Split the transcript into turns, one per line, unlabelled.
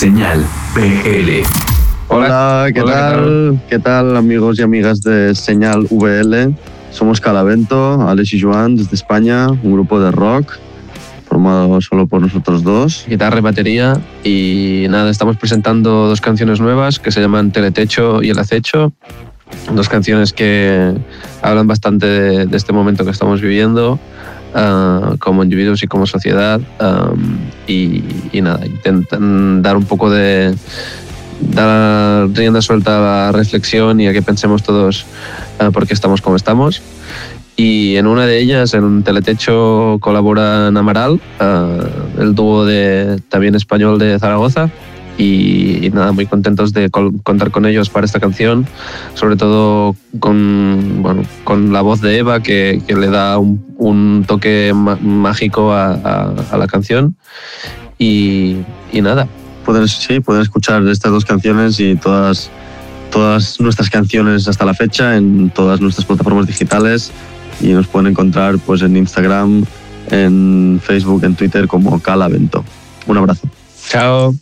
Señal PL.
Hola, ¿qué, tal? ¿qué tal? amigos y amigas de Señal VL? Somos Calavento, Alex y Joan desde España, un grupo de rock formado solo por nosotros dos.
Guitarra y batería y nada, estamos presentando dos canciones nuevas que se llaman Teletecho y El Acecho. Dos canciones que hablan bastante de, este momento que estamos viviendo ah, como individuos y como sociedad y, nada, intentan dar un poco de dar rienda suelta a la reflexión y a que pensemos todos uh, por qué estamos como estamos. Y en una de ellas, en teletecho, colabora Amaral, ah, el dúo de, también español de Zaragoza. Y, nada, muy contentos de contar con ellos para esta canción, sobre todo con, bueno, con la voz de Eva que, le da un, toque mágico a, la canción. Y, nada,
pueden, sí, pueden escuchar estas dos canciones y todas, todas nuestras canciones hasta la fecha en todas nuestras plataformas digitales y nos pueden encontrar pues, en Instagram, en Facebook, en Twitter como Calavento. Un abrazo.
Chao.